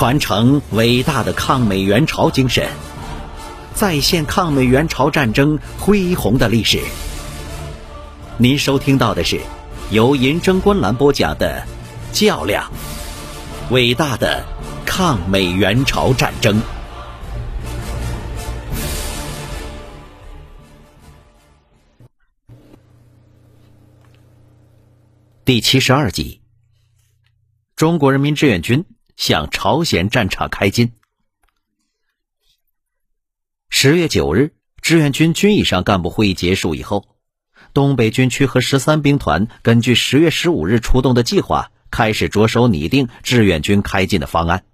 传承伟大的抗美援朝精神，再现抗美援朝战争恢宏的历史。您收听到的是由银征观澜播讲的《较量：伟大的抗美援朝战争》第七十二集：中国人民志愿军。向朝鲜战场开进。十月九日，志愿军军以上干部会议结束以后，东北军区和十三兵团根据十月十五日出动的计划，开始着手拟定志愿军开进的方案。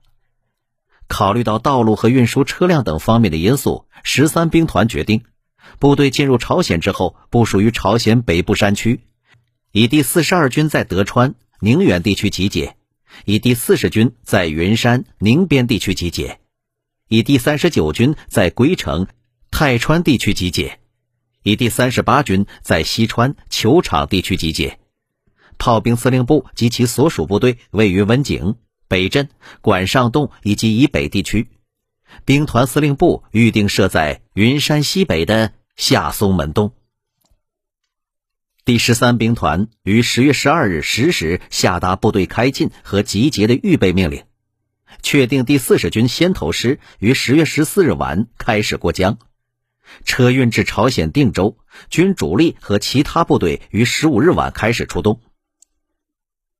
考虑到道路和运输车辆等方面的因素，十三兵团决定，部队进入朝鲜之后，部署于朝鲜北部山区，以第四十二军在德川、宁远地区集结。以第四十军在云山、宁边地区集结，以第三十九军在龟城、泰川地区集结，以第三十八军在西川、球场地区集结。炮兵司令部及其所属部队位于文井、北镇、管上洞以及以北地区。兵团司令部预定设在云山西北的下松门洞。第十三兵团于十月十二日十时下达部队开进和集结的预备命令，确定第四十军先头师于十月十四日晚开始过江，车运至朝鲜定州，军主力和其他部队于十五日晚开始出动。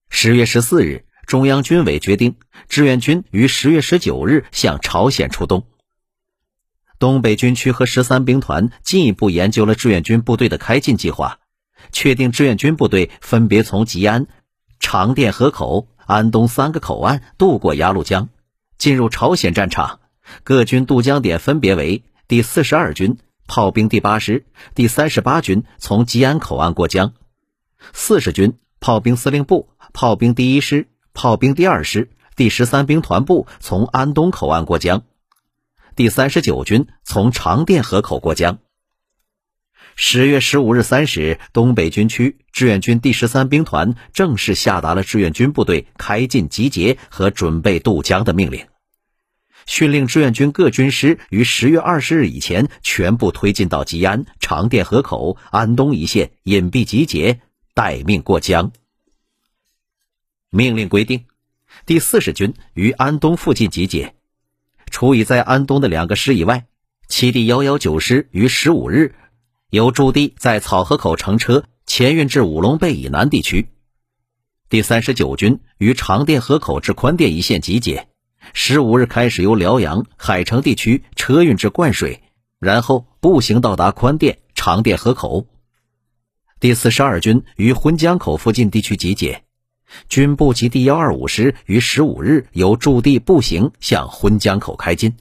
十月十四日，中央军委决定志愿军于十月十九日向朝鲜出动。东北军区和十三兵团进一步研究了志愿军部队的开进计划。确定志愿军部队分别从吉安、长甸河口、安东三个口岸渡过鸭绿江，进入朝鲜战场。各军渡江点分别为：第四十二军炮兵第八师、第三十八军从吉安口岸过江；四十军炮兵司令部、炮兵第一师、炮兵第二师、第十三兵团部从安东口岸过江；第三十九军从长甸河口过江。十月十五日三时，东北军区志愿军第十三兵团正式下达了志愿军部队开进集结和准备渡江的命令，训令志愿军各军师于十月二十日以前全部推进到吉安、长甸河口、安东一线隐蔽集结，待命过江。命令规定，第四十军于安东附近集结，除已在安东的两个师以外，其第幺幺九师于十五日。由驻地在草河口乘车前运至五龙背以南地区。第三十九军于长甸河口至宽甸一线集结，十五日开始由辽阳、海城地区车运至灌水，然后步行到达宽甸、长甸河口。第四十二军于浑江口附近地区集结，军部及第幺二五师于十五日由驻地步行向浑江口开进。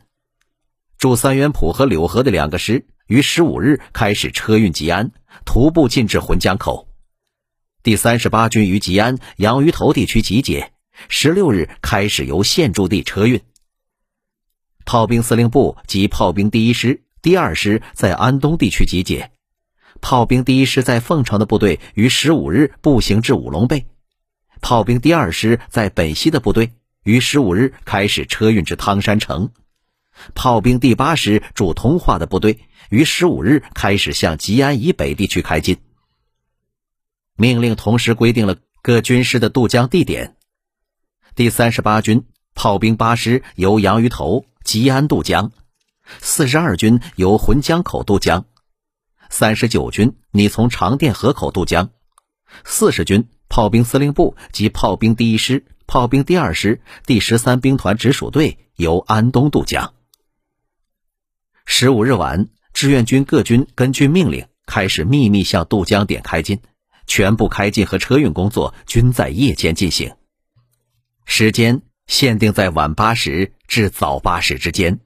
驻三元浦和柳河的两个师。于十五日开始车运吉安，徒步进至浑江口。第三十八军于吉安、杨鱼头地区集结，十六日开始由现驻地车运。炮兵司令部及炮兵第一师、第二师在安东地区集结，炮兵第一师在凤城的部队于十五日步行至五龙背，炮兵第二师在本溪的部队于十五日开始车运至汤山城。炮兵第八师驻通化的部队于十五日开始向吉安以北地区开进。命令同时规定了各军师的渡江地点：第三十八军炮兵八师由杨鱼头、吉安渡江；四十二军由浑江口渡江；三十九军拟从长甸河口渡江；四十军炮兵司令部及炮兵第一师、炮兵第二师、第十三兵团直属队由安东渡江。十五日晚，志愿军各军根据命令开始秘密向渡江点开进，全部开进和车运工作均在夜间进行，时间限定在晚八时至早八时之间。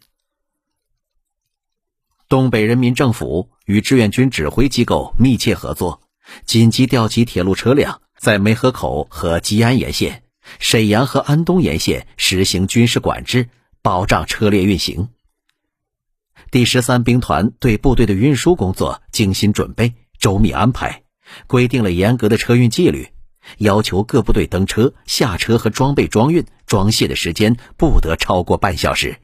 东北人民政府与志愿军指挥机构密切合作，紧急调集铁路车辆，在梅河口和吉安沿线、沈阳和安东沿线实行军事管制，保障车列运行。第十三兵团对部队的运输工作精心准备、周密安排，规定了严格的车运纪律，要求各部队登车、下车和装备装运、装卸的时间不得超过半小时。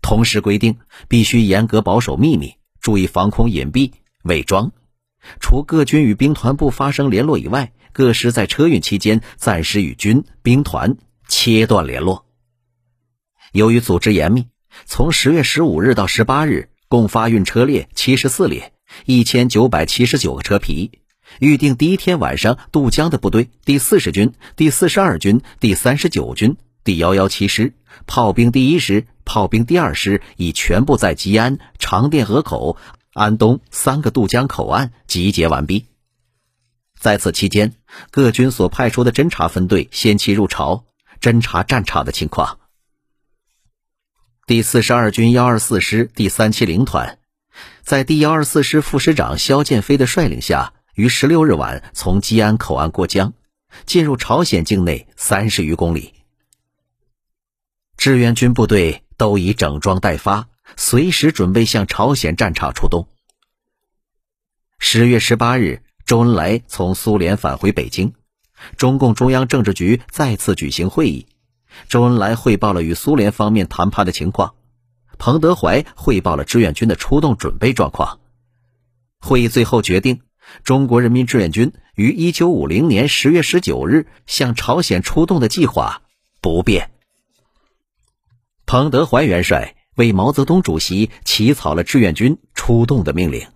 同时规定，必须严格保守秘密，注意防空隐蔽、伪装。除各军与兵团部发生联络以外，各师在车运期间暂时与军兵团切断联络。由于组织严密，从十月十五日到十八日，共发运车列七十四列，一千九百七十九个车皮。预定第一天晚上渡江的部队，第四十军、第四十二军、第三十九军、第幺幺七师、炮兵第一师、炮兵第二师已全部在吉安、长甸河口、安东三个渡江口岸集结完毕。在此期间，各军所派出的侦察分队先期入朝，侦察战场的情况。第四十二军幺二四师第三七零团，在第幺二四师副师长肖剑飞的率领下。于十六日晚从吉安口岸过江，进入朝鲜境内三十余公里。志愿军部队都已整装待发，随时准备向朝鲜战场出动。十月十八日，周恩来从苏联返回北京，中共中央政治局再次举行会议，周恩来汇报了与苏联方面谈判的情况，彭德怀汇报了志愿军的出动准备状况。会议最后决定。中国人民志愿军于一九五零年十月十九日向朝鲜出动的计划不变。彭德怀元帅为毛泽东主席起草了志愿军出动的命令。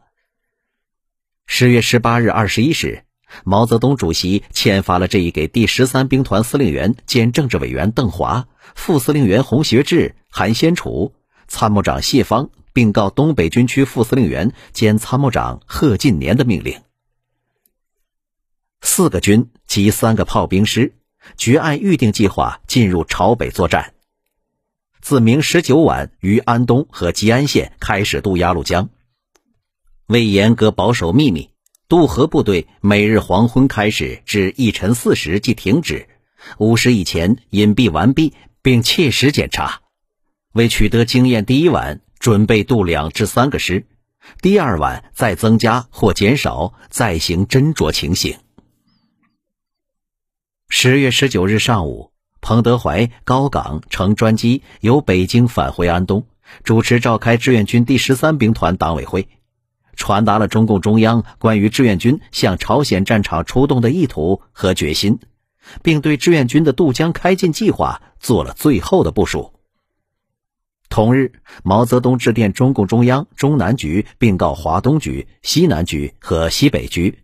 十月十八日二十一时，毛泽东主席签发了这一给第十三兵团司令员兼政治委员邓华、副司令员洪学智、韩先楚、参谋长谢方。并告东北军区副司令员兼参谋长贺晋年的命令：四个军及三个炮兵师，决按预定计划进入朝北作战。自明十九晚于安东和吉安县开始渡鸭绿江。为严格保守秘密，渡河部队每日黄昏开始至一晨四时即停止，午时以前隐蔽完毕，并切实检查。为取得经验，第一晚。准备渡两至三个师，第二晚再增加或减少，再行斟酌情形。十月十九日上午，彭德怀、高岗乘专机由北京返回安东，主持召开志愿军第十三兵团党委会，传达了中共中央关于志愿军向朝鲜战场出动的意图和决心，并对志愿军的渡江开进计划做了最后的部署。同日，毛泽东致电中共中央中南局，并告华东局、西南局和西北局，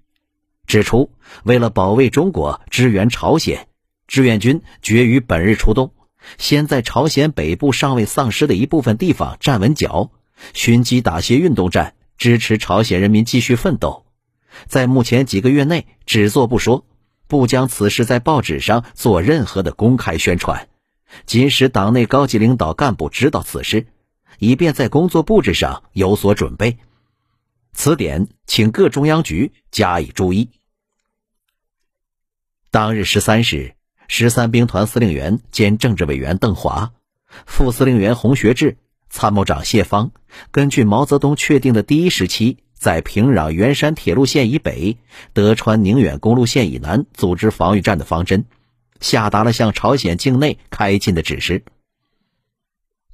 指出为了保卫中国、支援朝鲜，志愿军决于本日出动，先在朝鲜北部尚未丧失的一部分地方站稳脚，寻机打些运动战，支持朝鲜人民继续奋斗。在目前几个月内，只做不说，不将此事在报纸上做任何的公开宣传。仅使党内高级领导干部知道此事，以便在工作布置上有所准备。此点，请各中央局加以注意。当日十三时，十三兵团司令员兼政治委员邓华、副司令员洪学智、参谋长谢方，根据毛泽东确定的第一时期，在平壤元山铁路线以北、德川宁远公路线以南组织防御战的方针。下达了向朝鲜境内开进的指示。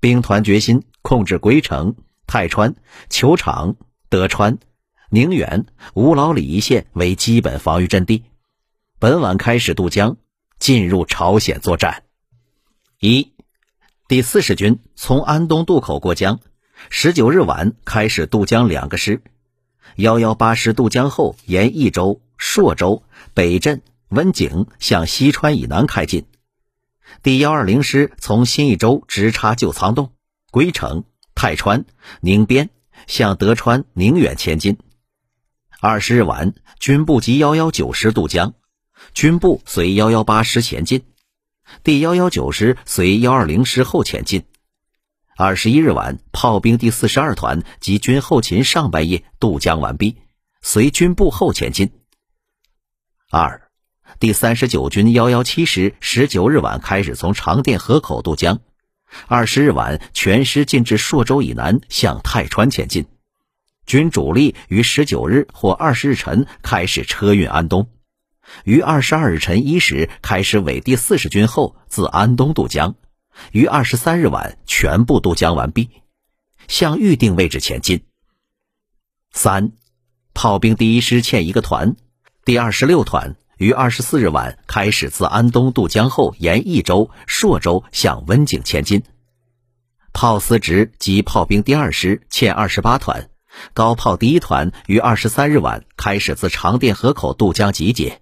兵团决心控制归城、泰川、球场、德川、宁远、五老里一线为基本防御阵地。本晚开始渡江，进入朝鲜作战。一，第四十军从安东渡口过江，十九日晚开始渡江两个师。幺幺八师渡江后，沿益州、朔州、北镇。温井向西川以南开进，第幺二零师从新义州直插旧仓洞、归城、泰川、宁边，向德川、宁远前进。二十日晚，军部及幺幺九师渡江，军部随幺幺八师前进，第幺幺九师随幺二零师后前进。二十一日晚，炮兵第四十二团及军后勤上半夜渡江完毕，随军部后前进。二。第三十九军幺幺七师十九日晚开始从长甸河口渡江，二十日晚全师进至朔州以南，向泰川前进。军主力于十九日或二十日晨开始车运安东，于二十二日晨一时开始委第四十军后自安东渡江，于二十三日晚全部渡江完毕，向预定位置前进。三，炮兵第一师欠一个团，第二十六团于二十四日晚开始自安东渡江后，沿益州、朔州向温井前进。炮司直及炮兵第二师欠二十八团，高炮第一团于二十三日晚开始自长甸河口渡江集结，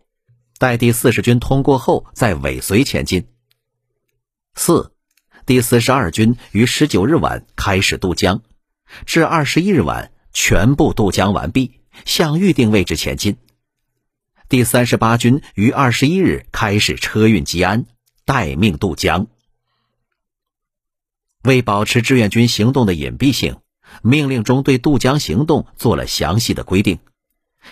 待第四十军通过后再尾随前进。四，第四十二军于十九日晚开始渡江，至二十一日晚。全部渡江完毕，向预定位置前进。第三十八军于二十一日开始车运吉安，待命渡江。为保持志愿军行动的隐蔽性，命令中对渡江行动做了详细的规定，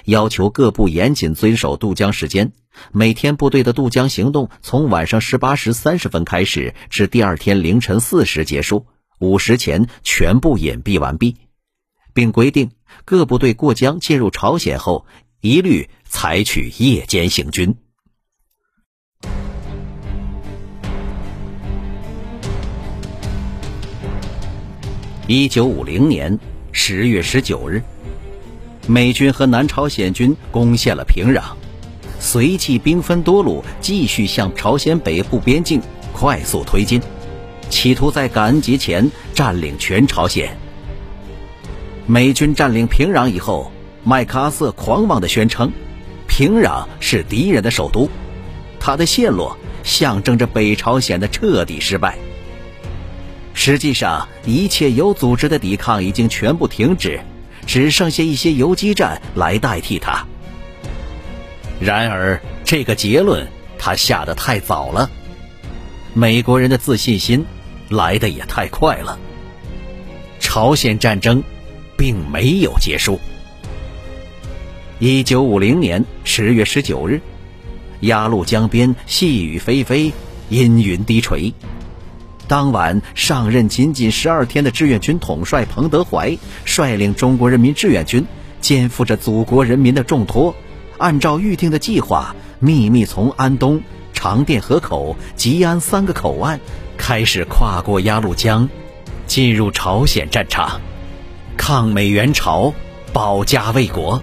要求各部严谨遵守渡江时间。每天部队的渡江行动从晚上十八时三十分开始，至第二天凌晨四时结束，午时前全部隐蔽完毕。并规定，各部队过江进入朝鲜后，一律采取夜间行军。一九五零年十月十九日，美军和南朝鲜军攻陷了平壤，随即兵分多路，继续向朝鲜北部边境快速推进，企图在感恩节前占领全朝鲜。美军占领平壤以后，麦克阿瑟狂妄地宣称，平壤是敌人的首都，他的陷落象征着北朝鲜的彻底失败。实际上，一切有组织的抵抗已经全部停止，只剩下一些游击战来代替它。然而，这个结论他下得太早了，美国人的自信心来得也太快了。朝鲜战争。并没有结束。一九五零年十月十九日，鸭绿江边细雨霏霏，阴云低垂。当晚，上任仅仅十二天的志愿军统帅彭德怀率领中国人民志愿军，肩负着祖国人民的重托，按照预定的计划，秘密从安东、长甸河口、吉安三个口岸开始跨过鸭绿江，进入朝鲜战场。抗美援朝，保家卫国。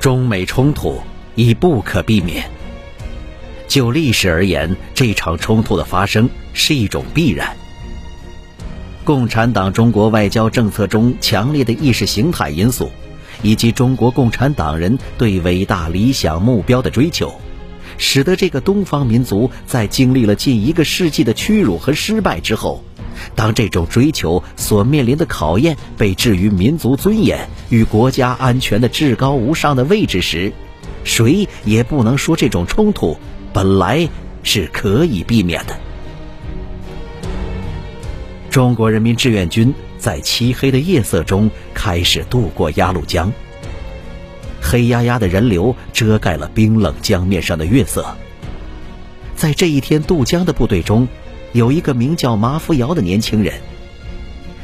中美冲突已不可避免。就历史而言，这场冲突的发生是一种必然。共产党中国外交政策中强烈的意识形态因素，以及中国共产党人对伟大理想目标的追求，使得这个东方民族在经历了近一个世纪的屈辱和失败之后。当这种追求所面临的考验被置于民族尊严与国家安全的至高无上的位置时，谁也不能说这种冲突本来是可以避免的。中国人民志愿军在漆黑的夜色中开始渡过鸭绿江，黑压压的人流遮盖了冰冷江面上的月色。在这一天渡江的部队中。有一个名叫马福尧的年轻人，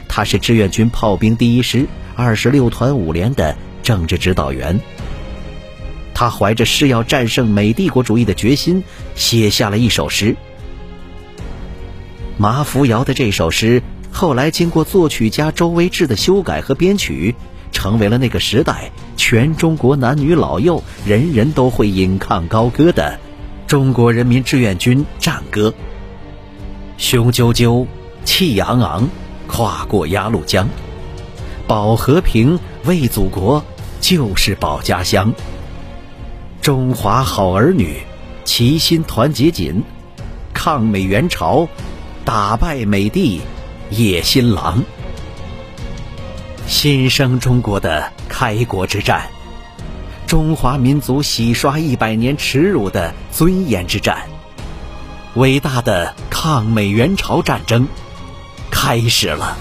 他是志愿军炮兵第一师二十六团五连的政治指导员。他怀着誓要战胜美帝国主义的决心，写下了一首诗。马福尧的这首诗后来经过作曲家周维志的修改和编曲，成为了那个时代全中国男女老幼人人都会引吭高歌的中国人民志愿军战歌。雄赳赳，气昂昂，跨过鸭绿江，保和平，为祖国，就是保家乡。中华好儿女，齐心团结紧，抗美援朝，打败美帝野心狼。新生中国的开国之战，中华民族洗刷一百年耻辱的尊严之战。伟大的抗美援朝战争开始了。